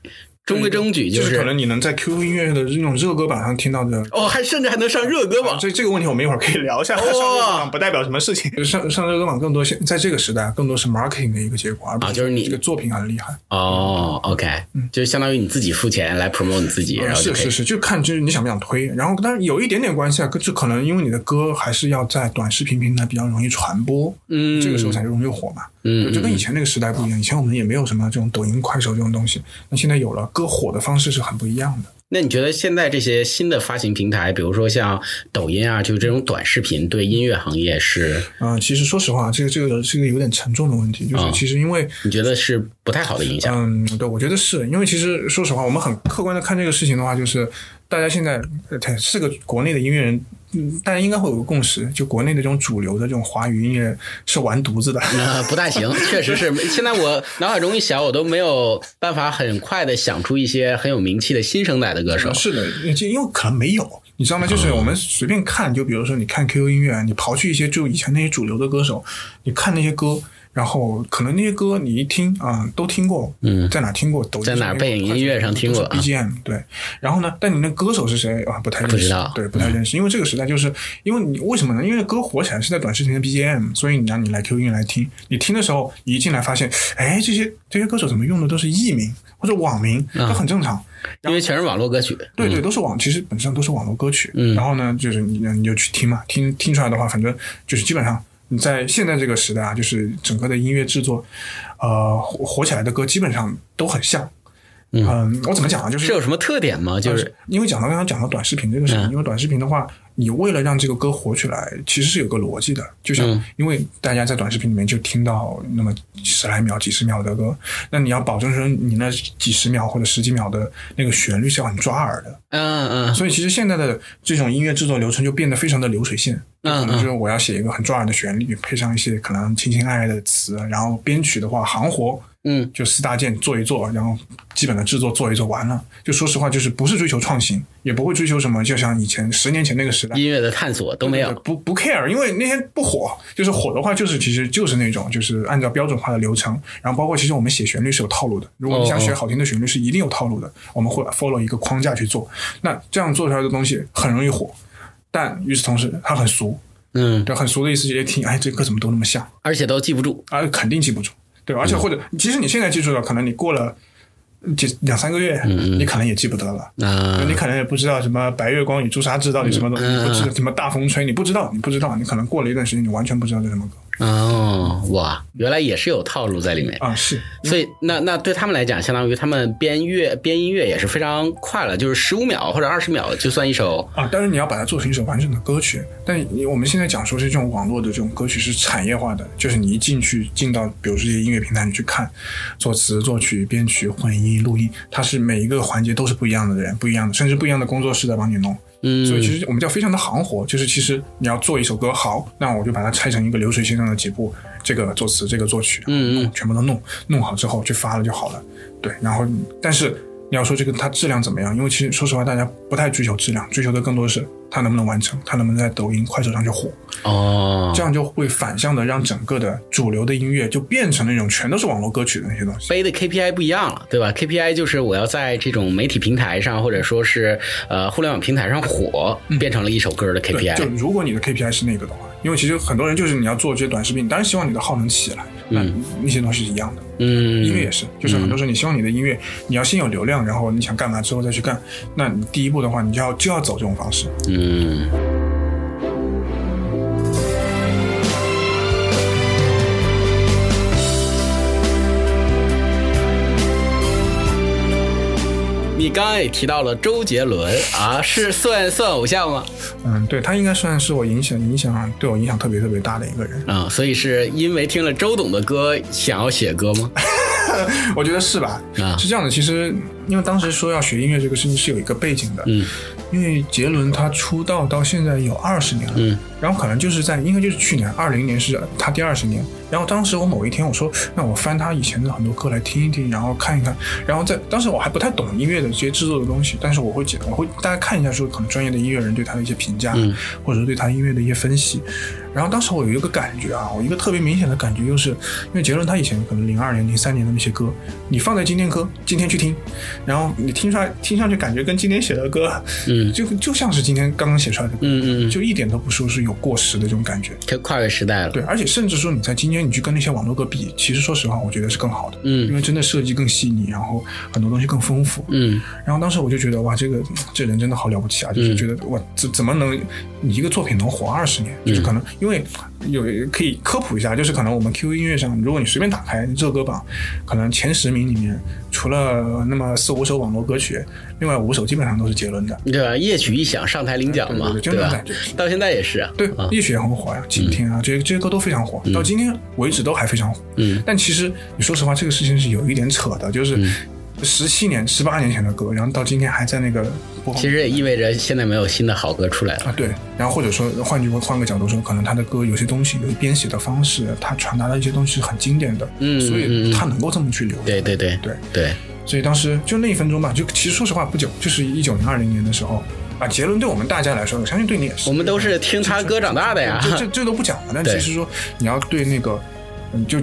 中规中矩，就是可能你能在 QQ 音乐的那种热歌榜上听到的。哦，还甚至还能上热歌榜。这这个问题我们一会儿可以聊一下。上热歌榜不代表什么事情，上上热歌榜更多现在这个时代更多是 marketing 的一个结果，而不是就是你这个作品很厉害。哦，OK，嗯，就是相当于你自己付钱来 promote 你自己，然后是是是，就看就是你想不想推。然后当然有一点点关系啊，就可能因为你的歌还是要在短视频平台比较容易传播，嗯，这个时候才容易火嘛。嗯，就跟以前那个时代不一样，以前我们也没有什么这种抖音、快手这种东西，那现在有了，歌火的方式是很不一样的。那你觉得现在这些新的发行平台，比如说像抖音啊，就是这种短视频，对音乐行业是？嗯，其实说实话，这个这个是一个有点沉重的问题，就是其实因为你觉得是不太好的影响。嗯，对，我觉得是因为其实说实话，我们很客观的看这个事情的话，就是大家现在是个国内的音乐人。嗯，大家应该会有个共识，就国内的这种主流的这种华语音乐是完犊子的，不大行，确实是。现在我脑海中一想，我都没有办法很快的想出一些很有名气的新生代的歌手。是的，就因为可能没有，你知道吗？就是我们随便看，就比如说你看 QQ 音乐，你刨去一些就以前那些主流的歌手，你看那些歌。然后可能那些歌你一听啊都听过，嗯，在哪听过？在哪背景音乐上听过 BGM 对。然后呢？但你那歌手是谁啊？不太认识，不知道，对，不太认识。因为这个时代就是因为你为什么呢？因为歌火起来是在短视频的 BGM，所以你让你来 QQ 音乐来听，你听的时候你一进来发现，哎，这些这些歌手怎么用的都是艺名或者网名，都很正常，因为全是网络歌曲。对对，都是网，其实本质上都是网络歌曲。嗯。然后呢，就是你你就去听嘛，听听出来的话，反正就是基本上。你在现在这个时代啊，就是整个的音乐制作，呃，火起来的歌基本上都很像。嗯，我怎么讲啊？就是这有什么特点吗？就是因为讲到刚刚讲到短视频这个事情，因为短视频的话，你为了让这个歌火起来，其实是有个逻辑的。就像因为大家在短视频里面就听到那么十来秒、几十秒的歌，那你要保证说你那几十秒或者十几秒的那个旋律是要很抓耳的。嗯嗯。所以其实现在的这种音乐制作流程就变得非常的流水线。可能就是我要写一个很抓耳的旋律，配上一些可能情情爱爱的词，然后编曲的话行活。嗯，就四大件做一做，然后基本的制作做一做完了。就说实话，就是不是追求创新，也不会追求什么，就像以前十年前那个时代，音乐的探索都没有，不不 care，因为那些不火，就是火的话，就是其实就是那种，就是按照标准化的流程，然后包括其实我们写旋律是有套路的。如果你想学好听的旋律，是一定有套路的，我们会 follow 一个框架去做。那这样做出来的东西很容易火，但与此同时，它很俗。嗯，对，很俗的意思，一听，哎，这歌怎么都那么像，而且都记不住，啊，肯定记不住。对，而且或者，其实你现在记住了，可能你过了几两三个月，你可能也记不得了。你可能也不知道什么白月光与朱砂痣到底什么东西，不知什么大风吹，你不知道，你不知道，你可能过了一段时间，你完全不知道这什么歌。哦，哇，原来也是有套路在里面啊！是，所以那那对他们来讲，相当于他们编乐编音乐也是非常快了，就是十五秒或者二十秒就算一首啊。但是你要把它做成一首完整的歌曲。但你我们现在讲说是这种网络的这种歌曲是产业化的，就是你一进去进到比如这些音乐平台你去看，作词作曲编曲混音录音，它是每一个环节都是不一样的人，不一样的，甚至不一样的工作室在帮你弄。嗯，所以其实我们叫非常的行活，就是其实你要做一首歌好，那我就把它拆成一个流水线上的几步，这个作词，这个作曲，嗯嗯，全部都弄弄好之后去发了就好了。对，然后但是你要说这个它质量怎么样？因为其实说实话，大家不太追求质量，追求的更多的是。它能不能完成？它能不能在抖音、快手上去火？哦，这样就会反向的让整个的主流的音乐就变成那种全都是网络歌曲的那些东西。背的 KPI 不一样了，对吧？KPI 就是我要在这种媒体平台上，或者说是呃互联网平台上火，变成了一首歌的 KPI。就如果你的 KPI 是那个的话，因为其实很多人就是你要做这些短视频，当然希望你的号能起来，那那些东西是一样的。嗯，音乐也是，就是很多时候你希望你的音乐，你要先有流量，然后你想干嘛之后再去干。那你第一步的话，你就要就要走这种方式。嗯。你刚刚也提到了周杰伦啊，是算算偶像吗？嗯，对他应该算是我影响影响对我影响特别特别大的一个人啊，所以是因为听了周董的歌想要写歌吗？我觉得是吧？啊，是这样的，其实因为当时说要学音乐这个事情是有一个背景的，嗯。因为杰伦他出道到现在有二十年了，嗯，然后可能就是在应该就是去年二零年是他第二十年，然后当时我某一天我说，那我翻他以前的很多歌来听一听，然后看一看，然后在当时我还不太懂音乐的这些制作的东西，但是我会我会大家看一下说可能专业的音乐人对他的一些评价，或者说对他音乐的一些分析，然后当时我有一个感觉啊，我一个特别明显的感觉就是，因为杰伦他以前可能零二年、零三年的那些歌，你放在今天歌，今天去听，然后你听出来，听上去感觉跟今天写的歌，嗯，就就像是今天刚刚写出来的歌，嗯嗯，就一点都不说是有过时的这种感觉，就跨越时代了。对，而且甚至说你在今天你去跟那些网络歌比，其实说实话，我觉得是更好的，嗯，因为真的设计更细腻，然后很多东西更丰富，嗯，然后当时我就觉得哇，这个这人真的好了不起啊，就是觉得哇，怎怎么能你一个作品能活二十年，就是可能因为。有可以科普一下，就是可能我们 QQ 音乐上，如果你随便打开热歌榜，可能前十名里面，除了那么四五首网络歌曲，另外五首基本上都是杰伦的，对吧？夜曲一响，上台领奖嘛，对吧？到现在也是啊，对，夜曲也很火呀，晴天啊，这些这些歌都非常火，到今天为止都还非常火。嗯，但其实你说实话，这个事情是有一点扯的，就是。十七年、十八年前的歌，然后到今天还在那个播其实也意味着现在没有新的好歌出来了啊。对，然后或者说换句话换个角度说，可能他的歌有些东西，有编写的方式，他传达的一些东西是很经典的，嗯，所以他能够这么去留。对对对对对。所以当时就那一分钟吧，就其实说实话不久，就是一九年、二零年的时候啊。杰伦对我们大家来说，我相信对你也是，我们都是听他歌长大的呀。这这这都不讲了，但其实说你要对那个。嗯，就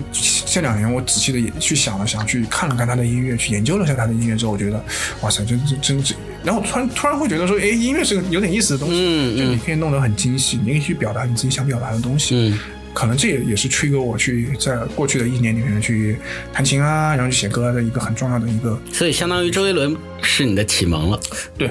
这两年，我仔细的也去想了想，去看了看他的音乐，去研究了一下他的音乐之后，我觉得，哇塞，真真真真，然后突然突然会觉得说，哎，音乐是个有点意思的东西，嗯就你可以弄得很精细，你可以去表达你自己想表达的东西，嗯，可能这也也是驱给我去在过去的一年里面去弹琴啊，然后去写歌的一个很重要的一个，所以相当于周杰伦是你的启蒙了，对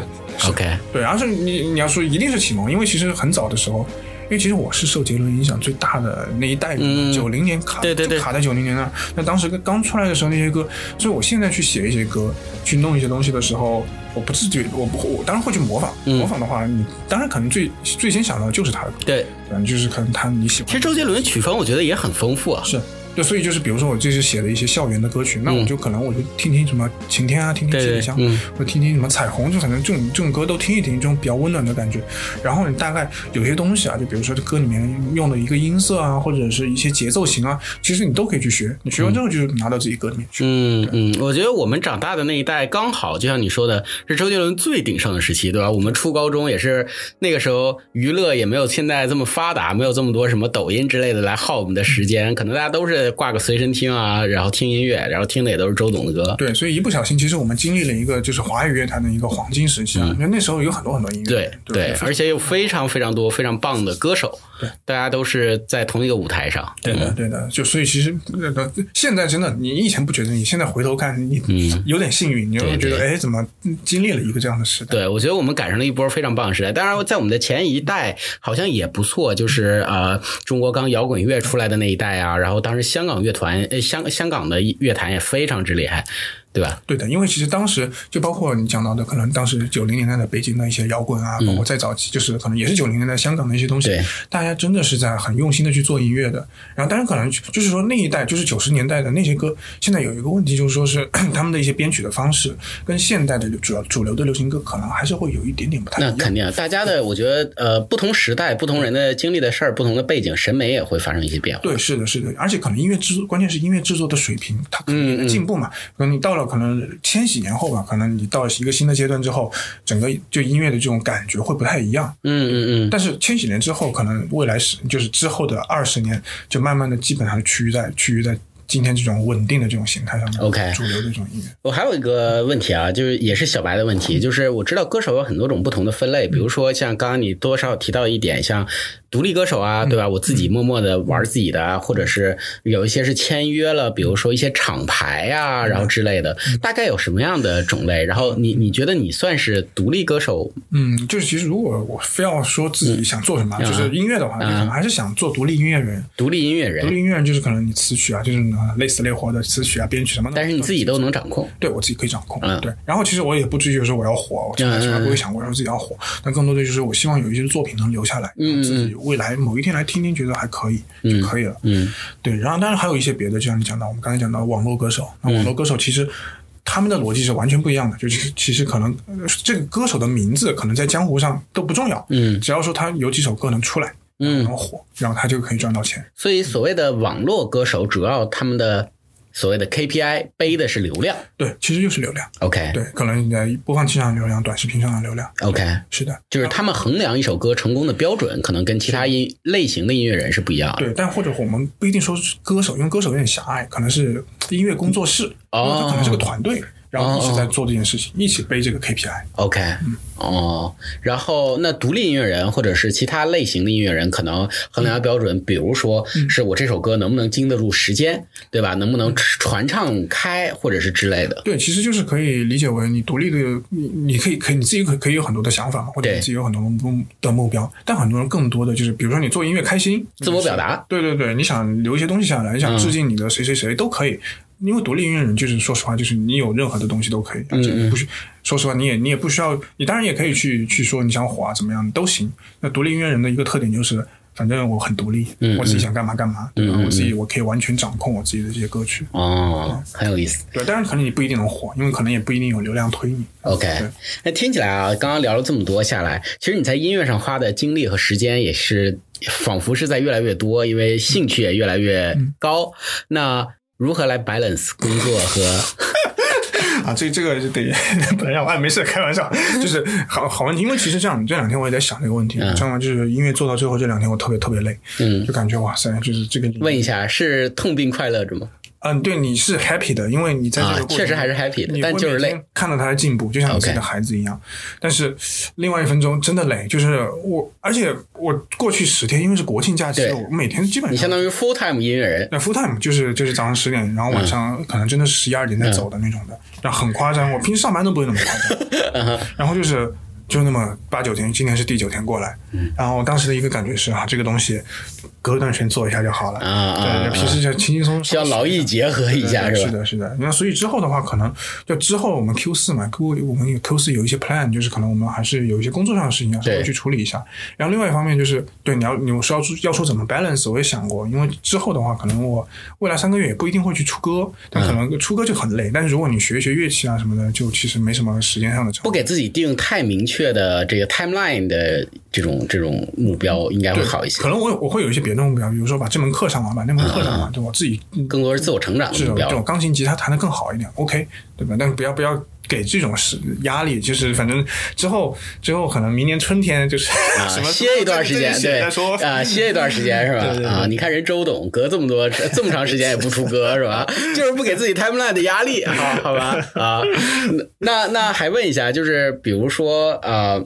，OK，对，而且你你要说一定是启蒙，因为其实很早的时候。因为其实我是受杰伦影响最大的那一代人，九零年卡对对对。卡在九零年那，那当时刚出来的时候那些歌，所以我现在去写一些歌，去弄一些东西的时候，我不自觉，我不我当然会去模仿，模仿的话，你当然可能最最先想到的就是他的歌，对，嗯，就是可能他你喜欢。其实周杰伦的曲风我觉得也很丰富啊，是。对，所以就是比如说我这是写的一些校园的歌曲，那我就可能我就听听什么晴天啊，听听七里香，或者听听什么彩虹，就反正这种这种歌都听一听，这种比较温暖的感觉。然后你大概有些东西啊，就比如说这歌里面用的一个音色啊，或者是一些节奏型啊，其实你都可以去学。你学完之后就拿到自己歌里面去。嗯嗯，我觉得我们长大的那一代刚好就像你说的，是周杰伦最鼎盛的时期，对吧？我们初高中也是那个时候，娱乐也没有现在这么发达，没有这么多什么抖音之类的来耗我们的时间，可能大家都是挂个随身听。听啊，然后听音乐，然后听的也都是周董的歌。对，所以一不小心，其实我们经历了一个就是华语乐坛的一个黄金时期啊。因为那时候有很多很多音乐，对对，而且有非常非常多非常棒的歌手。对，大家都是在同一个舞台上。对的，对的。就所以其实那个现在真的，你以前不觉得，你现在回头看，你有点幸运，你会觉得哎，怎么经历了一个这样的时代？对，我觉得我们赶上了一波非常棒的时代。当然，在我们的前一代好像也不错，就是呃，中国刚摇滚乐出来的那一代啊，然后当时香港乐团。呃香香港的乐坛也非常之厉害。对吧？对的，因为其实当时就包括你讲到的，可能当时九零年代的北京的一些摇滚啊，包括再早期，就是可能也是九零年代香港的一些东西，大家真的是在很用心的去做音乐的。然后，当然可能就是说那一代就是九十年代的那些歌，现在有一个问题就是说是 他们的一些编曲的方式跟现代的主要主流的流行歌可能还是会有一点点不太一样。那肯定，大家的我觉得呃，不同时代、不同人的经历的事儿、不同的背景、审美也会发生一些变化。对，是的，是的，而且可能音乐制作，关键是音乐制作的水平，它可能进步嘛。可能你到了可能千禧年后吧，可能你到了一个新的阶段之后，整个就音乐的这种感觉会不太一样。嗯嗯嗯。但是千禧年之后，可能未来是就是之后的二十年，就慢慢的基本上趋于在趋于在今天这种稳定的这种形态上面。OK，主流的这种音乐。我还有一个问题啊，就是也是小白的问题，就是我知道歌手有很多种不同的分类，比如说像刚刚你多少提到一点，像。独立歌手啊，对吧？我自己默默的玩自己的啊，或者是有一些是签约了，比如说一些厂牌啊，然后之类的，大概有什么样的种类？然后你你觉得你算是独立歌手？嗯，就是其实如果我非要说自己想做什么，就是音乐的话，可能还是想做独立音乐人。独立音乐人，独立音乐人就是可能你词曲啊，就是累死累活的词曲啊、编曲什么的，但是你自己都能掌控。对我自己可以掌控。对，然后其实我也不追求说我要火，我从来从来不会想过说自己要火，但更多的就是我希望有一些作品能留下来，嗯自己未来某一天来。听听觉得还可以就可以了，嗯，对。然后当然还有一些别的，就像你讲到，我们刚才讲到网络歌手，那网络歌手其实他们的逻辑是完全不一样的，就是其实可能这个歌手的名字可能在江湖上都不重要，嗯，只要说他有几首歌能出来，嗯，能火，然后他就可以赚到钱。所以所谓的网络歌手，主要他们的所谓的 KPI 背的是流量。对，其实就是流量。OK 对，可能你在播放器上的流量，短视频上的流量。OK，是的，就是他们衡量一首歌成功的标准，可能跟其他音类型的音乐人是不一样的。对，但或者我们不一定说是歌手，因为歌手有点狭隘，可能是音乐工作室，哦可能是个团队，然后一起在做这件事情，一起背这个 KPI。OK，哦，然后那独立音乐人或者是其他类型的音乐人，可能衡量标准，比如说是我这首歌能不能经得住时间，对吧？能不能传唱开，或者是之类的。对，其实就是可以理解为你独立的，你你可以可以你自己可可以有很多的想法嘛，或者你自己有很多目的目标，但很多人更多的就是，比如说你做音乐开心，自我表达。对对对，你想留一些东西下来，你想致敬你的谁谁谁都可以。因为独立音乐人就是说实话，就是你有任何的东西都可以，而且不需说实话，你也你也不需要，你当然也可以去去说你想火啊怎么样都行。那独立音乐人的一个特点就是，反正我很独立，我自己想干嘛干嘛，对吧？我自己我可以完全掌控我自己的这些歌曲。哦，很有意思。对，当然可能你不一定能火，因为可能也不一定有流量推你。OK，那听起来啊，刚刚聊了这么多下来，其实你在音乐上花的精力和时间也是仿佛是在越来越多，因为兴趣也越来越高。那如何来 balance 工作和 啊，这这个就得 本来我还没事开玩笑，就是好好问题。因为其实这样，这两天我也在想这个问题，你知道吗？就是因为做到最后这两天，我特别特别累，嗯，就感觉哇塞，就是这个问一下，是痛并快乐着吗？嗯，对，你是 happy 的，因为你在这个过程、啊确实还是 happy 的但就是累。看到他的进步，就像你自己的孩子一样。但是另外一分钟真的累，就是我，而且我过去十天，因为是国庆假期，我每天基本上你相当于 full time 音乐人，那 full time 就是就是早上十点，然后晚嗯。上可能真的是十一二点再走的那种的，然后很夸张。我平时上班都不会那么夸 嗯张，然后就是就那么八九天，今天是第九天过来，嗯。然后当时的一个感觉是啊，这个东西隔一段时间做一下就好了，啊啊对，平时就轻轻松松，需要劳逸结合一下，是吧？是的，是的。那所以之后的话，可能就之后我们 Q 四嘛，Q 我们 Q 四有一些 plan，就是可能我们还是有一些工作上的事情要稍微去处理一下。然后另外一方面就是，对你要你说要要说怎么 balance，我也想过，因为之后的话，可能我未来三个月也不一定会去出歌，但可能出歌就很累。但是如果你学一学乐器啊什么的，就其实没什么时间上的不给自己定太明确的这个 timeline 的这种这种目标，应该会好一些可。能我我会有一些别的目标，比如说把这门课上完，把那门课上完，对我自己更多是自我成长的是的，目标这。种钢琴、吉他弹得更好一点，OK，对吧？但不要不要给这种是压力，就是反正之后之后可能明年春天就是啊 什，么歇一段时间，对再说啊，歇一段时间是吧？啊，你看人周董隔这么多这么长时间也不出歌是吧？就是不给自己 timeline 的压力，好好吧？啊，那那还问一下，就是比如说呃。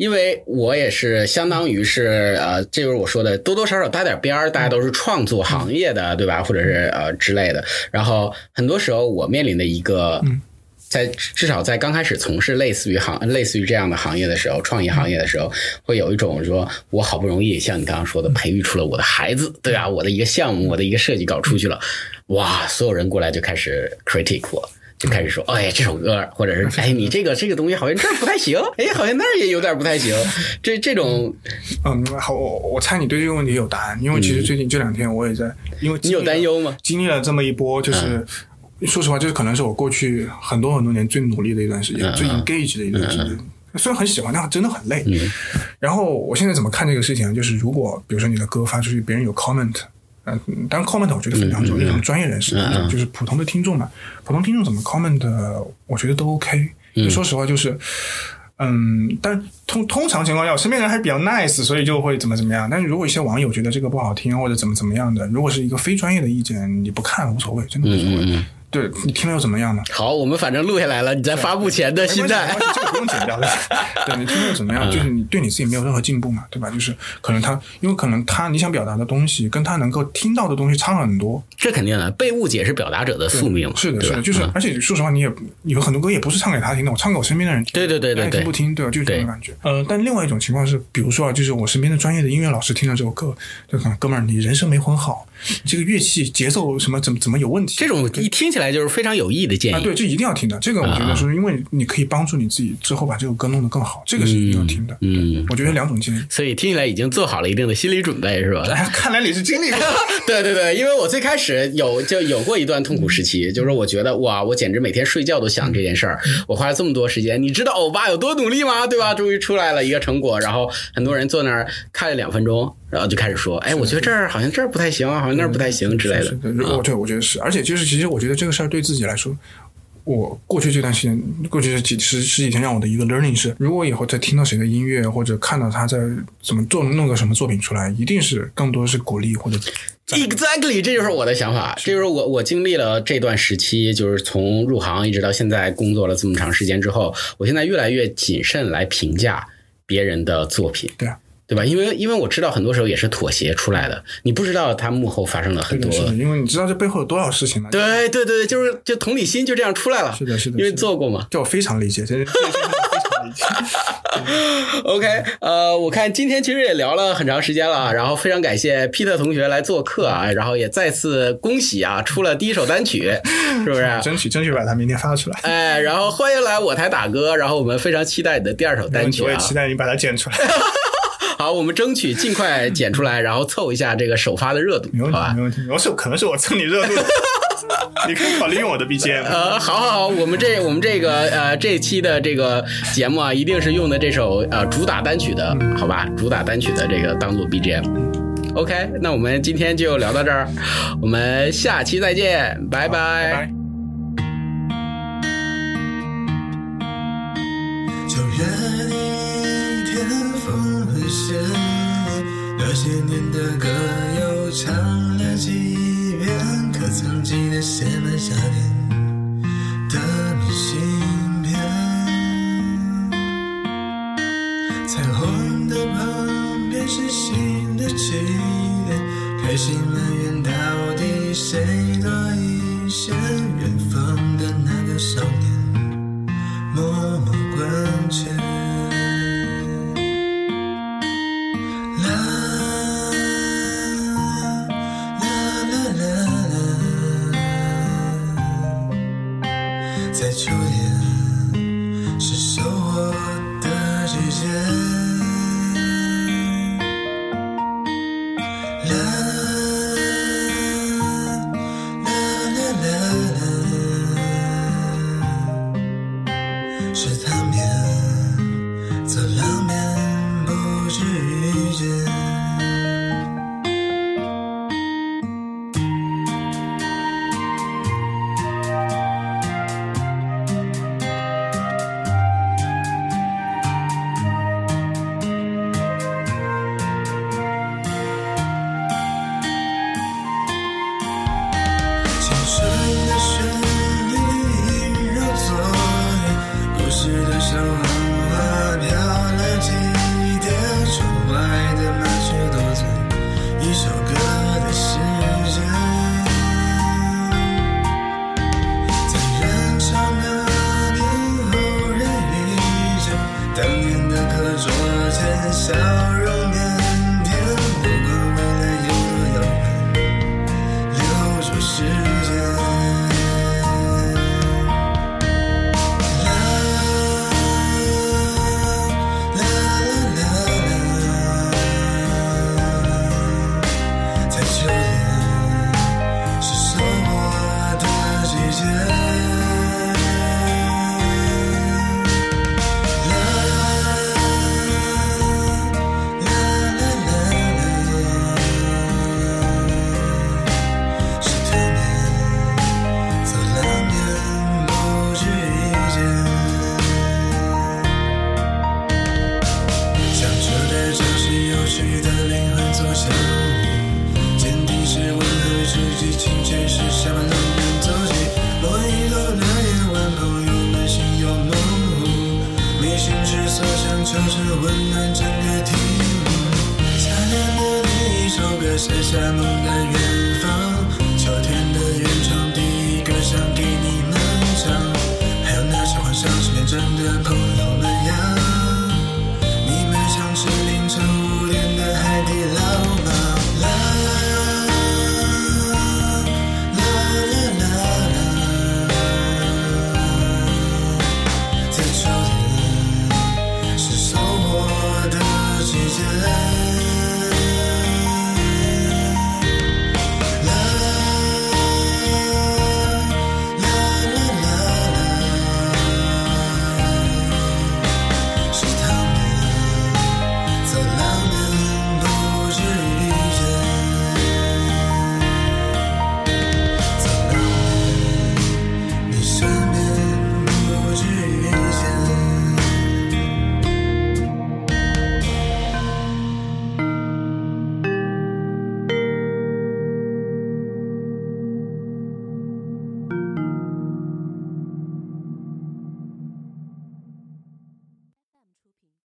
因为我也是相当于是呃，这就是我说的，多多少少搭点边儿，大家都是创作行业的，对吧？或者是呃之类的。然后很多时候我面临的一个，在至少在刚开始从事类似于行类似于这样的行业的时候，创意行业的时候，会有一种说，我好不容易像你刚刚说的，培育出了我的孩子，对吧？我的一个项目，我的一个设计稿出去了，哇，所有人过来就开始 critique 我。就开始说，哎，这首歌，或者是 哎，你这个这个东西好像这儿不太行，哎，好像那儿也有点不太行。这这种，嗯，好，我我猜你对这个问题有答案，因为其实最近这两天我也在，因为你有担忧吗？经历了这么一波，就是。说实话，就是可能是我过去很多很多年最努力的一段时间，最 engage 的一段时间。虽然很喜欢，但真的很累。然后我现在怎么看这个事情呢？就是如果比如说你的歌发出去，别人有 comment，嗯、当然 comment 我觉得非常重要，那种专业人士，就是普通的听众嘛，普通听众怎么 comment，我觉得都 OK。就说实话，就是。嗯，但通通常情况下，我身边人还比较 nice，所以就会怎么怎么样。但是如果一些网友觉得这个不好听，或者怎么怎么样的，如果是一个非专业的意见，你不看无所谓，真的无所谓。对你听了又怎么样呢？好，我们反正录下来了，你在发布前的心态这个不用剪掉的。对你听了又怎么样？就是你对你自己没有任何进步嘛，对吧？就是可能他，因为可能他你想表达的东西，跟他能够听到的东西差很多。这肯定的，被误解是表达者的宿命嘛，是的，是的，就是嗯而且说实话，你也有很多歌也不是唱给他听的，我唱给我身边的人听。对对对对听不听，对吧？就是这对种感觉。呃，但另外一种情况是，比如说啊，就是我身边的专业的音乐老师听了这首歌，就看哥们儿，你人声没混好，这个乐器节奏什么怎么怎么有问题？这种一听起来就是非常有益的建啊，议。对，这一定要听的。这个我觉得是因为你可以帮助你自己之后把这首歌弄得更好，这个是一定要听的。嗯，我觉得两种建议。所以听起来已经做好了一定的心理准备，是吧？哎，看来你是经历过。对对对，因为我最开始有就有过一段痛苦时期，就是我觉得哇，我简直每天睡觉都想这件事儿，我花了这么多时间，你知道欧巴有多努力吗？对吧？终于出来了一个成果，然后很多人坐那儿看了两分钟，然后就开始说，哎，我觉得这儿好像这儿不太行，好像那儿不太行之类的。是的，我对我觉得是，而且就是其实我觉得这个事儿对自己来说。我过去这段时间，过去这几十十几天，让我的一个 learning 是，如果以后再听到谁的音乐，或者看到他在怎么做弄个什么作品出来，一定是更多是鼓励或者。Exactly，这就是我的想法。这就是我我经历了这段时期，就是从入行一直到现在工作了这么长时间之后，我现在越来越谨慎来评价别人的作品。对啊。对吧？因为因为我知道很多时候也是妥协出来的，你不知道他幕后发生了很多。因为你知道这背后有多少事情吗？对对对，就是就同理心就这样出来了。是的，是的，因为做过嘛。这我非常理解，真是非常理解。OK，呃，我看今天其实也聊了很长时间了，然后非常感谢 Peter 同学来做客啊，然后也再次恭喜啊，出了第一首单曲，是不是？争取争取把它明天发出来。哎，然后欢迎来我台打歌，然后我们非常期待你的第二首单曲啊，我也期待你把它剪出来。好，我们争取尽快剪出来，然后凑一下这个首发的热度，没问题，没问题。我是可能是我蹭你热度，你可以考虑用我的 BGM。呃，好好好，我们这我们这个呃这期的这个节目啊，一定是用的这首呃主打单曲的，好吧？主打单曲的这个当做 BGM。OK，那我们今天就聊到这儿，我们下期再见，拜拜。那些年的歌又唱了几遍，可曾记得写满夏天的明信片？彩虹的旁边是新的起点，开心埋怨到底谁多一些？远方的那个少年，默默关切。是他